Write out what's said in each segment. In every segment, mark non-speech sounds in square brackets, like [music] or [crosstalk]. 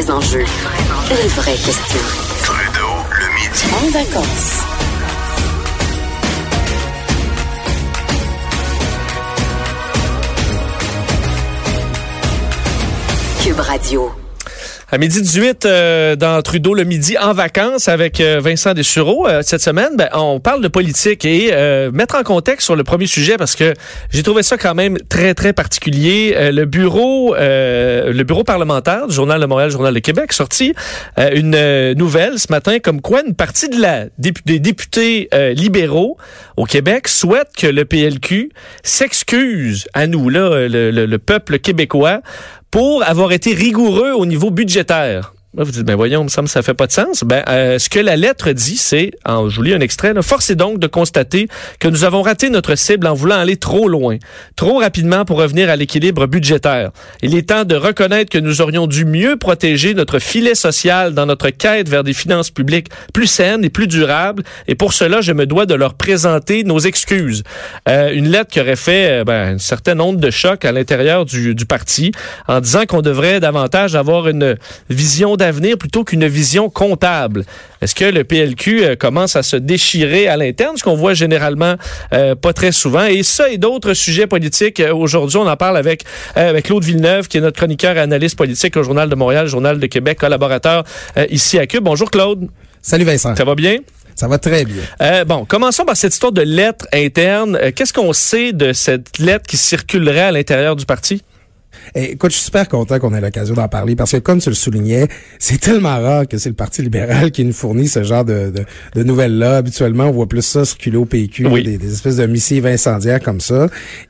vrais enjeux, les vraies questions. Trudeau, le midi. En vacances. Cube Radio. À midi 18, euh, dans Trudeau le midi en vacances avec euh, Vincent Dessureau. Euh, cette semaine, ben, on parle de politique et mettre en contexte sur le premier sujet parce que j'ai trouvé ça quand même très, très particulier. le bureau le bureau parlementaire du Journal de Montréal, Journal de Québec, sorti une nouvelle ce matin comme quoi une partie de la des députés libéraux au Québec souhaite que le PLQ s'excuse à nous, là, le, le peuple québécois, pour avoir été rigoureux au niveau budgétaire. Vous dites, ben voyons, me semble ça fait pas de sens. Ben, euh, ce que la lettre dit, c'est, je vous lis un extrait, là, force est donc de constater que nous avons raté notre cible en voulant aller trop loin, trop rapidement pour revenir à l'équilibre budgétaire. Il est temps de reconnaître que nous aurions dû mieux protéger notre filet social dans notre quête vers des finances publiques plus saines et plus durables. Et pour cela, je me dois de leur présenter nos excuses. Euh, une lettre qui aurait fait euh, ben, une certaine onde de choc à l'intérieur du, du parti en disant qu'on devrait davantage avoir une vision d'avenir plutôt qu'une vision comptable. Est-ce que le PLQ euh, commence à se déchirer à l'interne, ce qu'on voit généralement euh, pas très souvent? Et ça et d'autres sujets politiques, euh, aujourd'hui, on en parle avec, avec Claude Villeneuve, qui est notre chroniqueur et analyste politique au Journal de Montréal, Journal de Québec, collaborateur ici à Cube. Bonjour Claude. Salut Vincent. Ça va bien? Ça va très bien. bon, commençons par cette histoire de lettre interne. Qu'est-ce qu'on sait de cette lettre qui circulerait à l'intérieur du parti? Eh, écoute, je suis super content qu'on ait l'occasion d'en parler parce que, comme tu le soulignais, c'est tellement rare que c'est le Parti libéral qui nous fournit ce genre de, de, nouvelles-là. Habituellement, on voit plus ça circuler au PQ, des, espèces de missives incendiaires comme ça.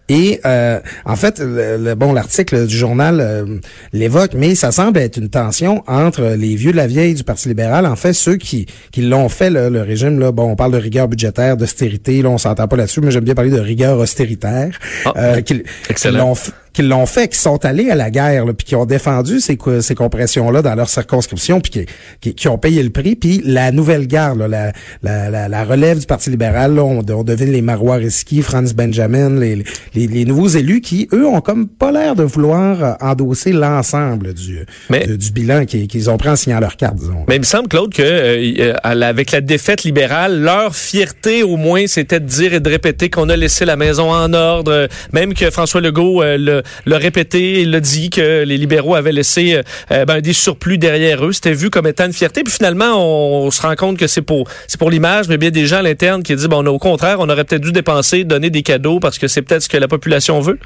Et euh, en fait, le, bon, l'article du journal euh, l'évoque, mais ça semble être une tension entre les vieux de la vieille du Parti libéral. En fait, ceux qui, qui l'ont fait, le régime, là, bon, on parle de rigueur budgétaire, d'austérité, là, on s'entend pas là-dessus, mais j'aime bien parler de rigueur austéritaire. Ah, euh, excellent qui l'ont fait, qui sont allés à la guerre, puis qui ont défendu ces, ces compressions-là dans leur circonscription, puis qui, qui, ont payé le prix. Puis la nouvelle garde, la, la, la, relève du Parti libéral, là, on, on devine les Marois Risky, Franz Benjamin, les, les, les, nouveaux élus qui, eux, ont comme pas l'air de vouloir euh, endosser l'ensemble du, du bilan qu'ils ont pris en signant leur carte, disons. Mais il me semble, Claude, que euh, avec la défaite libérale, leur fierté, au moins, c'était de dire et de répéter qu'on a laissé la maison en ordre, même que François Legault euh, le, le répété, il l'a dit que les libéraux avaient laissé euh, euh, ben, des surplus derrière eux. C'était vu comme étant une fierté. Puis finalement, on, se rend compte que c'est pour c'est pour l'image, mais bien des gens à l'interne qui disent bon, au contraire, on aurait peut-être dû dépenser, donner des cadeaux parce que c'est peut-être ce que la population veut.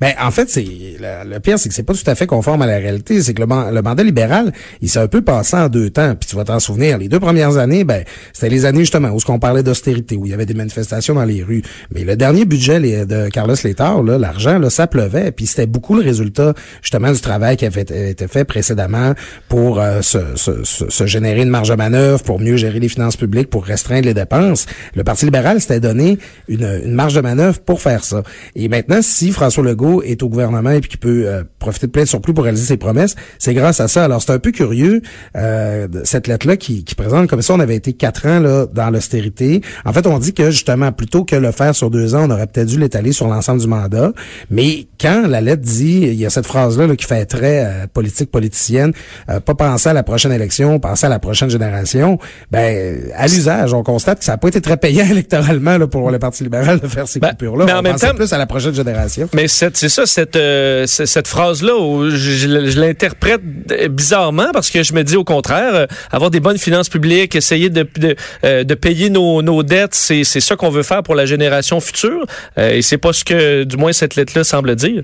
Ben, en fait, c'est le, pire, c'est que c'est pas tout à fait conforme à la réalité. C'est que le, le, mandat libéral, il s'est un peu passé en deux temps. Puis tu vas t'en souvenir, les deux premières années, ben, c'était les années justement où ce qu'on parlait d'austérité, où il y avait des manifestations dans les rues. Mais le dernier budget de Carlos Létard, là, l'argent, là, ça pleuvait. Puis c'était beaucoup le résultat justement du travail qui avait été fait précédemment pour euh, se, se, se, générer une marge de manœuvre, pour mieux gérer les finances publiques, pour restreindre les dépenses. Le Parti libéral s'était donné une, une marge de manœuvre pour faire ça. Et maintenant, si François Legault est au gouvernement et puis qui peut euh, profiter de plein de surplus pour réaliser ses promesses, c'est grâce à ça. Alors, c'est un peu curieux, euh, cette lettre-là qui, qui, présente comme ça, on avait été quatre ans là dans l'austérité. En fait, on dit que, justement, plutôt que le faire sur deux ans, on aurait peut-être dû l'étaler sur l'ensemble du mandat. Mais quand la lettre dit, il y a cette phrase-là qui fait très euh, politique politicienne, pas penser à la prochaine élection, penser à la prochaine génération, ben, à l'usage, on constate que ça n'a pas été très payant [laughs] électoralement là, pour le Parti libéral de faire ces ben, coupures-là. Mais en même temps, plus à la prochaine génération. Mais c'est ça, cette, euh, cette phrase-là, je, l'interprète bizarrement parce que je me dis au contraire, euh, avoir des bonnes finances publiques, essayer de, de, euh, payer nos, nos dettes, c'est ça qu'on veut faire pour la génération future. et c'est pas ce que, du moins, cette lettre-là semble dire.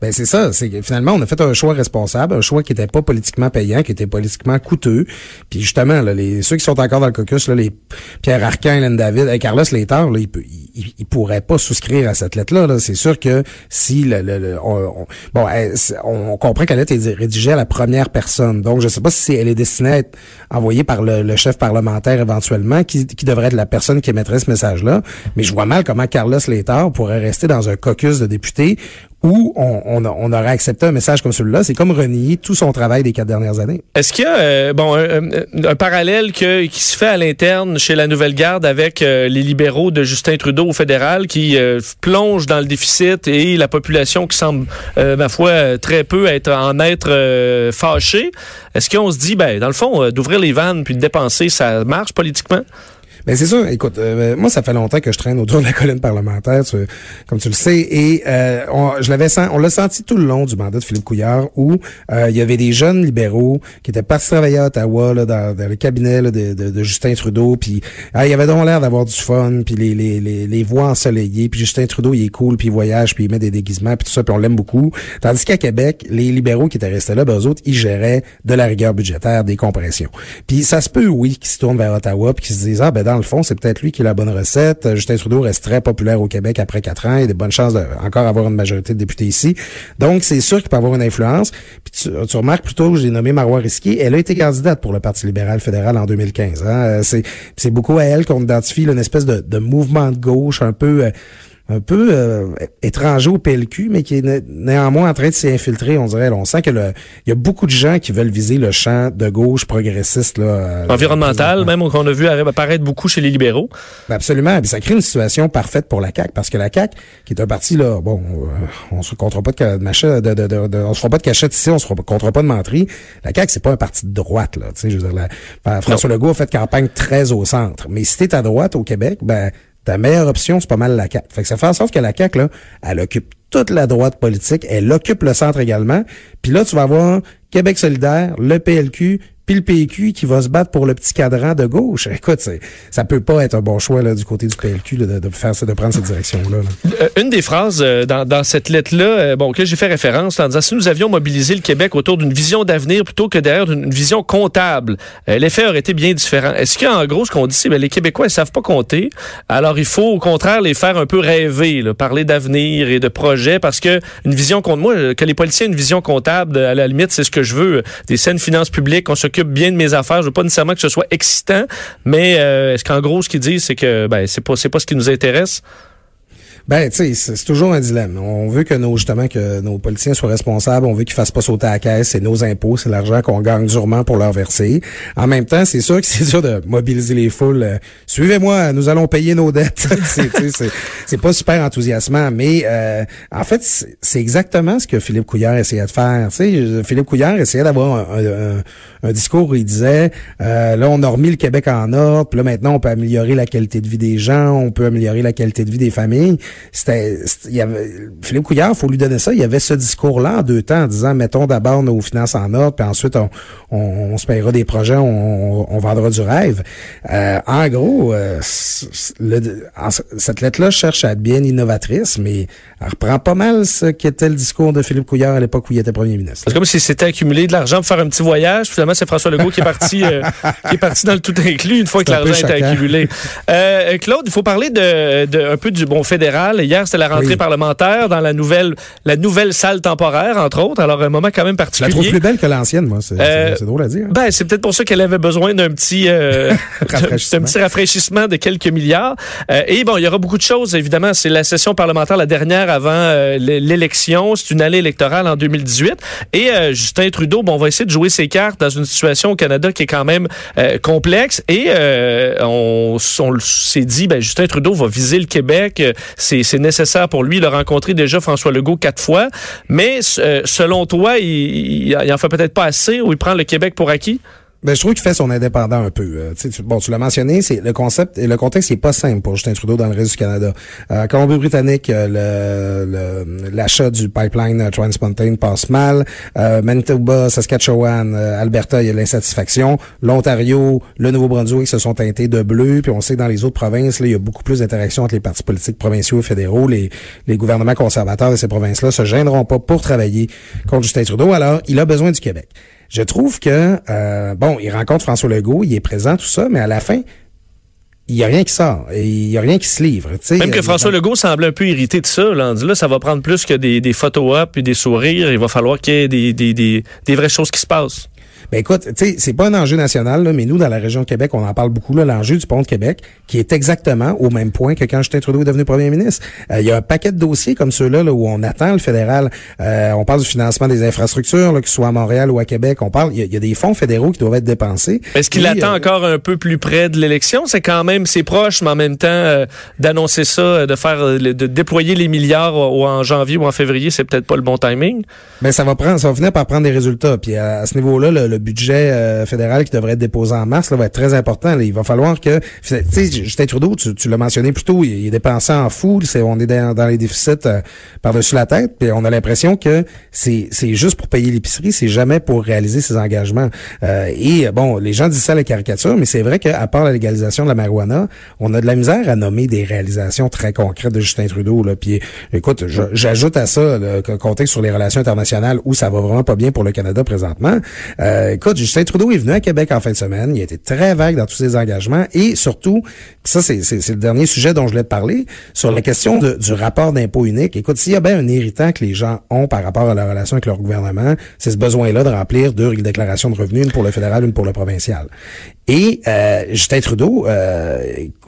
Ben c'est ça, c'est finalement on a fait un choix responsable, un choix qui était pas politiquement payant, qui était politiquement coûteux. Puis justement, là, les ceux qui sont encore dans le caucus, là, les Pierre Arcan, Hélène David, et Carlos Létard, là, ils, il, pourraient pas souscrire à cette lettre-là. -là, c'est sûr que si le, le, on, bon, on, comprend que la lettre est rédigée à la première personne, donc je sais pas si elle est destinée à être envoyée par le, chef parlementaire éventuellement, qui, qui devrait être la personne qui émettrait ce message-là. Mais je vois mal comment Carlos Létard pourrait rester dans un caucus de députés où on, on, aurait accepté un message comme celui-là. C'est comme renier tout son travail des quatre dernières années. Est-ce qu'il y a euh, bon un, parallèle que, qui se fait à l'interne chez la Nouvelle Garde avec euh, les libéraux de Justin Trudeau fédéral qui euh, plonge dans le déficit et la population qui semble, euh, ma foi, très peu être en être fâchée. Est-ce qu'on se dit, ben, dans le fond, d'ouvrir les vannes puis de dépenser, ça marche politiquement? Ben c'est ça. Écoute, euh, moi ça fait longtemps que je traîne autour de la colline parlementaire, comme tu le sais, et euh, on, je l'avais on l'a senti tout le long du mandat de Philippe Couillard, où euh, il y avait des jeunes libéraux qui étaient partis travailler à Ottawa là, dans, le cabinet de, de, Justin Trudeau, puis ah, il avait donc l'air d'avoir du fun, puis les, les, les, les voix ensoleillées, puis Justin Trudeau il est cool, puis il voyage, puis il met des déguisements, puis tout ça, puis on l'aime beaucoup. Tandis qu'à Québec, les libéraux qui étaient restés là, ben eux autres, ils géraient de la rigueur budgétaire, des compressions. Puis ça se peut, oui, qu'ils se tournent vers Ottawa, puis qu'ils se disent ah ben dans le fond, c'est peut-être lui qui a la bonne recette. Justin Trudeau reste très populaire au Québec après quatre ans. Il a de bonnes chances d'encore encore avoir une majorité de députés ici. Donc, c'est sûr qu'il peut avoir une influence. Puis tu, remarques plutôt que j'ai nommé Marois Risky. Elle a été candidate pour le Parti libéral fédéral en 2015. Hein. C'est beaucoup à elle qu'on identifie une espèce de, de mouvement de gauche un peu... Euh, un peu euh, étranger au PLQ, mais qui est néanmoins en train de s'y infiltrer, on dirait. on sent que il y a beaucoup de gens qui veulent viser le champ de gauche progressiste. Là, euh, Environnemental, même qu'on a vu apparaître beaucoup chez les libéraux. Ben, absolument. Et ça crée une situation parfaite pour la CAQ, parce que la CAQ, qui est un parti, là, bon, euh, on se comptera pas de, de, de, de, de, on se fera pas de cachette ici, on se comptera pas de menterie. La CAQ, c'est pas un parti de droite, là. Je veux dire, la, François Legault a fait campagne très au centre. Mais si t'es à droite au Québec, ben ta meilleure option, c'est pas mal la CAQ. Fait que ça fait en sorte que la CAQ, là, elle occupe toute la droite politique, elle occupe le centre également. Puis là, tu vas avoir Québec solidaire, le PLQ, puis le PQ qui va se battre pour le petit cadran de gauche. [laughs] Écoute, ça peut pas être un bon choix là, du côté du PLQ de, de, faire de prendre cette direction-là. Euh, une des phrases euh, dans, dans, cette lettre-là, euh, bon, que j'ai fait référence en disant si nous avions mobilisé le Québec autour d'une vision d'avenir plutôt que derrière une vision comptable, l'effet aurait été bien différent. Est-ce qu'en gros, ce qu'on dit, c'est ben, les Québécois ils savent pas compter, alors il faut au contraire les faire un peu rêver, là, parler d'avenir et de projets, parce que une vision compte moi, que les policiers aient une vision comptable, à la limite, c'est ce que je veux, des saines finances publiques, on s'occupe bien de mes affaires. Je veux pas nécessairement que ce soit excitant, mais euh, est-ce qu'en gros, ce qu'ils disent, c'est que ben, c'est pas, c'est pas ce qui nous intéresse? Ben, tu sais, c'est toujours un dilemme. On veut que nos, justement, que nos politiciens soient responsables. On veut qu'ils fassent pas sauter à la caisse. C'est nos impôts, c'est l'argent qu'on gagne durement pour leur verser. En même temps, c'est sûr que c'est dur de mobiliser les foules. Euh, suivez-moi, nous allons payer nos dettes. [laughs] c'est pas super enthousiasmant, mais euh, en fait, c'est exactement ce que Philippe Couillard essayait de faire. sais, Philippe Couillard essayait d'avoir un, discours où il disait, euh, là, on a remis le Québec en ordre, puis là, maintenant, on peut améliorer la qualité de vie des gens, on peut améliorer la qualité de vie des familles c'était, il y avait, Philippe Couillard, faut lui donner ça, il y avait ce discours-là en deux temps en disant, mettons d'abord nos finances en ordre, puis ensuite on, on, se payera des projets, on, on, vendra du rêve. Euh, en gros, euh, cette lettre-là cherche à être bien innovatrice, mais elle reprend pas mal ce qu'était le discours de Philippe Couillard à l'époque où il était premier ministre. C'est comme si c'était accumulé de l'argent pour faire un petit voyage. Finalement, c'est François Legault qui est parti, euh, qui est parti dans le tout inclus une fois que l'argent était accumulé. Euh, Claude, il faut parler de, de, un peu du bon fédéral. Hier, c'était la rentrée parlementaire dans la nouvelle, la nouvelle salle temporaire, entre autres. Alors, un moment quand même particulier. Je la trouve plus belle que l'ancienne, moi. C'est euh, drôle à dire. Hein. Ben, c'est peut-être pour ça qu'elle avait besoin d'un petit, euh, [laughs] un petit rafraîchissement de quelques milliards. Euh, et bon, il y aura beaucoup de choses, évidemment. C'est la session parlementaire, la dernière avant euh, l'élection. C'est une année électorale en 2018. Et euh, Justin Trudeau, bon, on va essayer de jouer ses cartes dans une situation au Canada qui est quand même complexe. Et on, on s'est dit, ben, Justin Trudeau va viser le Québec. C'est nécessaire pour lui. Il a rencontré déjà François Legault quatre fois. Mais selon toi, il, il en fait peut-être pas assez ou il prend le Québec pour acquis? Ben, je trouve qu'il fait son indépendant un peu. Euh, tu, bon, tu l'as mentionné, c'est le concept et le contexte n'est pas simple pour Justin Trudeau dans le reste du Canada. Euh, Colombie-Britannique, euh, l'achat du pipeline euh, Trans passe mal. Manitoba, Saskatchewan, Alberta, il y a l'insatisfaction. L'Ontario, le Nouveau-Brunswick se sont teintés de bleu. Puis on sait que dans les autres provinces, là, il y a beaucoup plus d'interactions entre les partis politiques provinciaux et fédéraux. Les, les gouvernements conservateurs de ces provinces-là se gêneront pas pour travailler contre Justin Trudeau. Alors, il a besoin du Québec. Je trouve que, euh, bon, il rencontre François Legault, il est présent, tout ça, mais à la fin, il n'y a rien qui sort. Il n'y a rien qui se livre. Même que François Legault semble un peu irrité de ça. Là, ça va prendre plus que des, photos up et des sourires. Il va falloir qu'il y ait des vraies choses qui se passent. Ben écoute, tu sais, c'est pas un enjeu national, là, mais nous, dans la région de Québec, on en parle beaucoup, là, l'enjeu du pont de Québec, qui est exactement au même point que quand Justin Trudeau est devenu premier ministre. Euh, Il y a un paquet de dossiers comme ceux-là là, où on attend le fédéral. Euh, on parle du financement des infrastructures, là, que ce soit à Montréal ou à Québec. On parle, il y, a- il y a des fonds fédéraux qui doivent être dépensés. Est-ce qu'il attend euh, encore un peu plus près de l'élection? C'est quand même, c'est proche, mais en même temps, euh, d'annoncer ça, de faire, de déployer les milliards ou en janvier ou en février, c'est peut-être pas le bon timing. Ben ça va prendre, ça va finir par prendre des résultats. Puis à, à ce niveau-là, le, le budget euh, fédéral qui devrait être déposé en mars là, va être très important. là. Il va falloir que, tu sais, Justin Trudeau, tu, tu l'as mentionné plus tôt, il, est dépensé en fou. On est dans, dans les déficits euh, par-dessus la tête. Puis on a l'impression que c'est, juste pour payer l'épicerie, c'est jamais pour réaliser ses engagements. Euh, et bon, les gens disent ça à la caricature, mais c'est vrai qu'à part la légalisation de la marijuana, on a de la misère à nommer des réalisations très concrètes de Justin Trudeau. Là. Puis écoute, j'ajoute à ça le co- contexte sur les relations internationales où ça va vraiment pas bien pour le Canada présentement. Euh, écoute, Justin Trudeau est venu à Québec en fin de semaine. Il a été très vague dans tous ses engagements et surtout, ça c'est le dernier sujet dont je voulais te parler, sur la question du rapport d'impôt unique. Écoute, s'il y a bien un irritant que les gens ont par rapport à la relation avec leur gouvernement, c'est ce besoin-là de remplir deux déclarations de revenus, une pour le fédéral, une pour le provincial. Et euh, Justin Trudeau euh,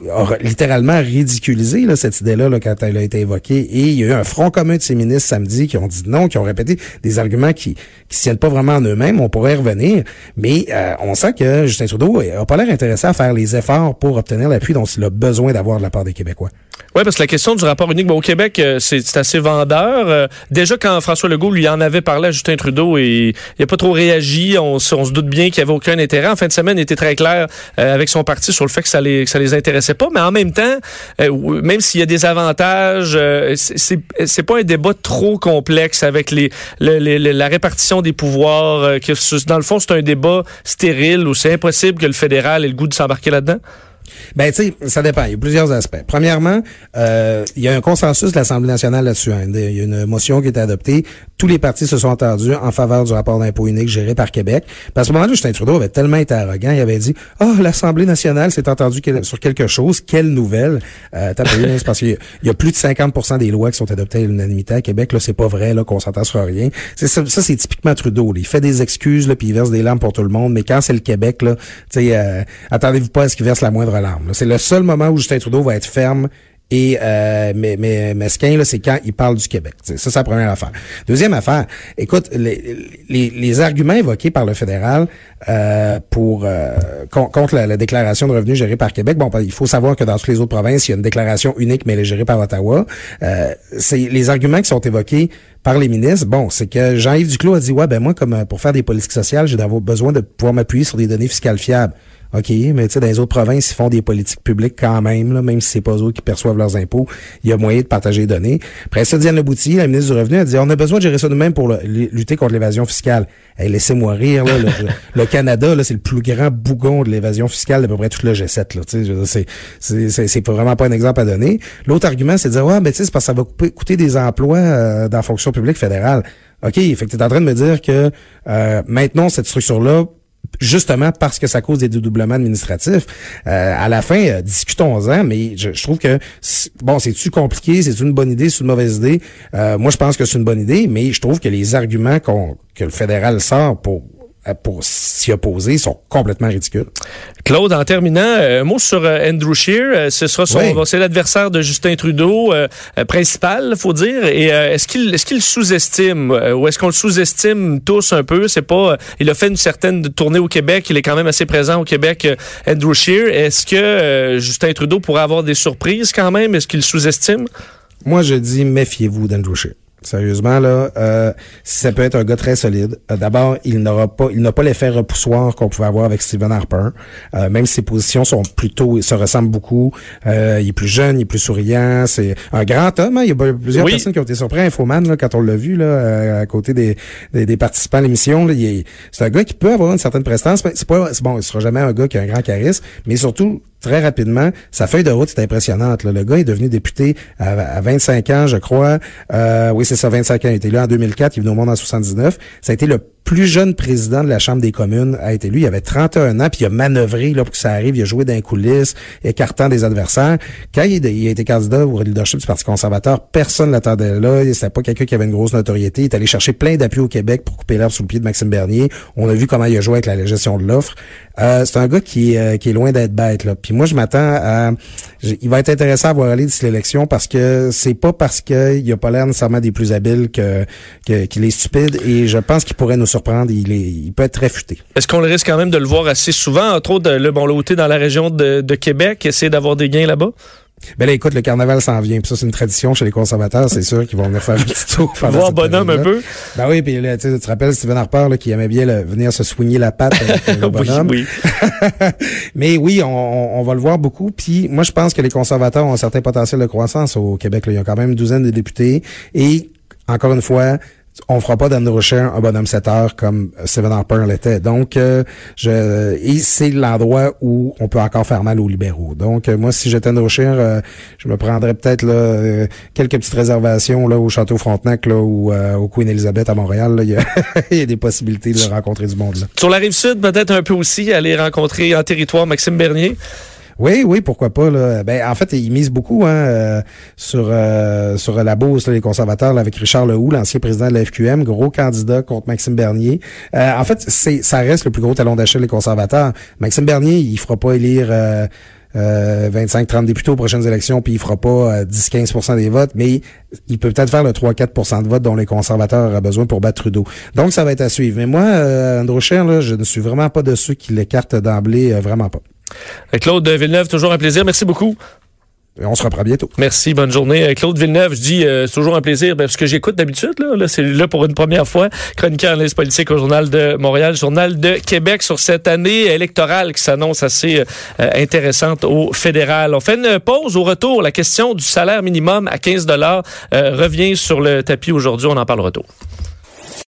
a littéralement ridiculisé là, cette idée-là là, quand elle a été évoquée. Et il y a eu un front commun de ses ministres samedi qui ont dit non, qui ont répété des arguments qui qui tiennent pas vraiment en eux-mêmes. On pourrait y revenir, mais euh, on sent que Justin Trudeau a pas l'air intéressé à faire les efforts pour obtenir l'appui dont il a besoin d'avoir de la part des Québécois. Oui, parce que la question du rapport unique, bon, au Québec, euh, c'est assez vendeur. Euh, déjà, quand François Legault lui en avait parlé à Justin Trudeau, et, il n'a pas trop réagi. On, se- on se doute bien qu'il n'y avait aucun intérêt. En fin de semaine, il était très clair euh, avec son parti sur le fait que ça les, que ça les intéressait pas. Mais en même temps, euh, même s'il y a des avantages, euh, c'est- pas un débat trop complexe avec les, le- le- le- la répartition des pouvoirs. que dans le fond, c'est un débat stérile où c'est impossible que le fédéral ait le goût de s'embarquer là-dedans. Ben, tu sais, ça dépend. Il y a plusieurs aspects. Premièrement, euh, il y a un consensus de l'Assemblée nationale là-dessus. hein. Il y a une motion qui a été adoptée. Tous les partis se sont entendus en faveur du rapport d'impôt unique géré par Québec. À ce moment-là, Justin Trudeau avait tellement été arrogant, il avait dit « Ah, l'Assemblée nationale s'est entendue sur quelque chose. Quelle nouvelle! Euh, c'est parce qu'il y a- plus de 50% des lois qui sont adoptées à l'unanimité à Québec. Là, c'est pas vrai là qu'on s'entend sur rien. Ça, ça, c'est typiquement Trudeau. là. Il fait des excuses, là, puis il verse des larmes pour tout le monde. Mais quand c'est le Québec, là, euh, attendez-vous pas à ce qu'il verse la moindre C'est le seul moment où Justin Trudeau va être ferme et euh, mais, mais mesquin, c'est quand il parle du Québec. Ça, c'est la première affaire. Deuxième affaire, écoute, les, les, arguments évoqués par le fédéral euh, pour euh, con- contre la, la déclaration de revenus gérée par Québec, bon, il faut savoir que dans toutes les autres provinces, il y a une déclaration unique, mais elle est gérée par Ottawa. Euh, c'est les arguments qui sont évoqués par les ministres. Bon, c'est que Jean-Yves Duclos a dit, ouais, ben moi, comme euh, pour faire des politiques sociales, j'ai besoin de pouvoir m'appuyer sur des données fiscales fiables. OK, mais tu sais, dans les autres provinces, ils font des politiques publiques quand même, là, même si c'est pas eux qui perçoivent leurs impôts. Il y a moyen de partager les données. Après ça, Diane Leboutillier, la ministre du Revenu, a dit on a besoin de gérer ça nous-mêmes pour le- lutter contre l'évasion fiscale. Hey, laissez-moi rire, là. Le, [laughs] le Canada, là, c'est le plus grand bougon de l'évasion fiscale d'à peu près tout le G7, là. Tu sais, c'est, vraiment pas un exemple à donner. L'autre argument, c'est de dire, ouais, mais tu sais, c'est parce que ça va couper- coûter des emplois euh, dans la fonction publique fédérale. OK, fait que t'es en train de me dire que euh, maintenant, cette structure-là, justement parce que ça cause des dédoublements administratifs. Euh, à la fin, euh, discutons-en, mais je, je trouve que bon, c'est-tu compliqué, c'est une bonne idée, c'est une mauvaise idée? Euh, moi, je pense que c'est une bonne idée, mais je trouve que les arguments qu'on que le fédéral sort pour pour s'y opposer sont complètement ridicules. Claude, en terminant, euh, un mot sur euh, Andrew Scheer. Euh, ce sera son, Oui. c'est l'adversaire de Justin Trudeau euh, principal, faut dire. Et euh, est-ce qu'il est-ce qu'il sous-estime ou est-ce qu'on le sous-estime tous un peu? C'est pas. il a fait une certaine tournée au Québec. Il est quand même assez présent au Québec. Andrew Scheer. Est-ce que euh, Justin Trudeau pourrait avoir des surprises quand même? Est-ce qu'il sous-estime? Moi, je dis méfiez-vous d'Andrew Scheer. Sérieusement, là, euh, ça peut être un gars très solide. Euh, D'abord, il n'aura pas, il n'a pas l'effet repoussoir qu'on pouvait avoir avec Stephen Harper. Euh, même si ses positions sont plutôt, se ressemblent beaucoup. Euh, il est plus jeune, il est plus souriant. C'est un grand homme. hein. Il y a plusieurs Oui. personnes qui ont été surpris Infoman là, quand on l'a vu là, euh, à côté des, des, des participants à l'émission. C'est un gars qui peut avoir une certaine prestance. mais C'est pas, c'est bon, il sera jamais un gars qui a un grand charisme, mais surtout très rapidement, sa feuille de route est impressionnante. là. Le gars est devenu député à, à 25 ans, je crois. Euh, oui, c'est ça, 25 ans. Il était là en 2004, il est venu au monde en 79. Ça a été le plus jeune président de la Chambre des communes a été lui. Il avait 31 ans, puis il a manœuvré là, pour que ça arrive. Il a joué dans les coulisses, écartant des adversaires. Quand il, a été candidat au leadership du Parti conservateur, personne ne l'attendait là. C'était pas quelqu'un qui avait une grosse notoriété. Il est allé chercher plein d'appuis au Québec pour couper l'herbe sous le pied de Maxime Bernier. On a vu comment il a joué avec la gestion de l'offre. Euh, c'est un gars qui, euh, qui est loin d'être bête. Là. Puis moi, je m'attends à... Il va être intéressant à voir aller d'ici l'élection parce que c'est pas parce qu'il a pas l'air nécessairement des plus habiles que qu'il est stupide et je pense qu'il pourrait nous surprendre. Il, est, il peut être très futé. Est-ce qu'on le risque quand même de le voir assez souvent, entre autres, le bon l'ôté dans la région de, de Québec, essayer d'avoir des gains là-bas? Ben là, écoute, le carnaval s'en vient. Puis ça, c'est une tradition chez les conservateurs. C'est sûr qu'ils vont venir faire un petit tour. Voir bonhomme un peu. Ben oui, puis là, tu te rappelles Stephen Harper là, qui aimait bien venir se soigner la patte [laughs] avec le bonhomme. oui, oui. [laughs] Mais oui, on, on, va le voir beaucoup. Puis moi, je pense que les conservateurs ont un certain potentiel de croissance au Québec. Là. Il y a quand même une douzaine de députés. Et encore une fois, on fera pas d'Andrew Scheer un bonhomme 7 heures comme Stephen Harper l'était. Donc, euh, je, c'est l'endroit où on peut encore faire mal aux libéraux. Donc, euh, moi, si j'étais Andrew euh, je me prendrais peut-être là quelques petites réservations là au Château Frontenac là ou au Queen Elizabeth à Montréal. [laughs] il, y a, des possibilités de rencontrer du monde. Sur la rive sud, peut-être un peu aussi aller rencontrer en territoire Maxime Bernier. Oui, oui, pourquoi pas. Là. Ben, en fait, ils misent beaucoup hein, euh, sur euh, sur la bourse, les conservateurs, avec Richard Lehoux, l'ancien président de la FQM, gros candidat contre Maxime Bernier. Euh, en fait, c'est ça reste le plus gros talon d'achat des conservateurs. Maxime Bernier, il fera pas élire... 25-30 députés aux prochaines élections, puis il fera pas 10-15% des votes, mais il peut peut-être faire le 3-4% de votes dont les conservateurs auraient besoin pour battre Trudeau. Donc, ça va être à suivre. Mais moi, euh, Andrew Scheer, là, je ne suis vraiment pas de ceux qui l'écartent d'emblée, vraiment pas. Claude Villeneuve, toujours un plaisir. Merci beaucoup. on se reprend bientôt. Merci, bonne journée. Claude Villeneuve, je dis, euh, c'est toujours un plaisir, parce que j'écoute d'habitude, là, là c'est là pour une première fois, chroniqueur analyse politique au Journal de Montréal, Journal de Québec, sur cette année électorale qui s'annonce assez euh, intéressante au fédéral. On fait une pause au retour. La question du salaire minimum à 15 dollars euh, revient sur le tapis aujourd'hui. On en parle au retour.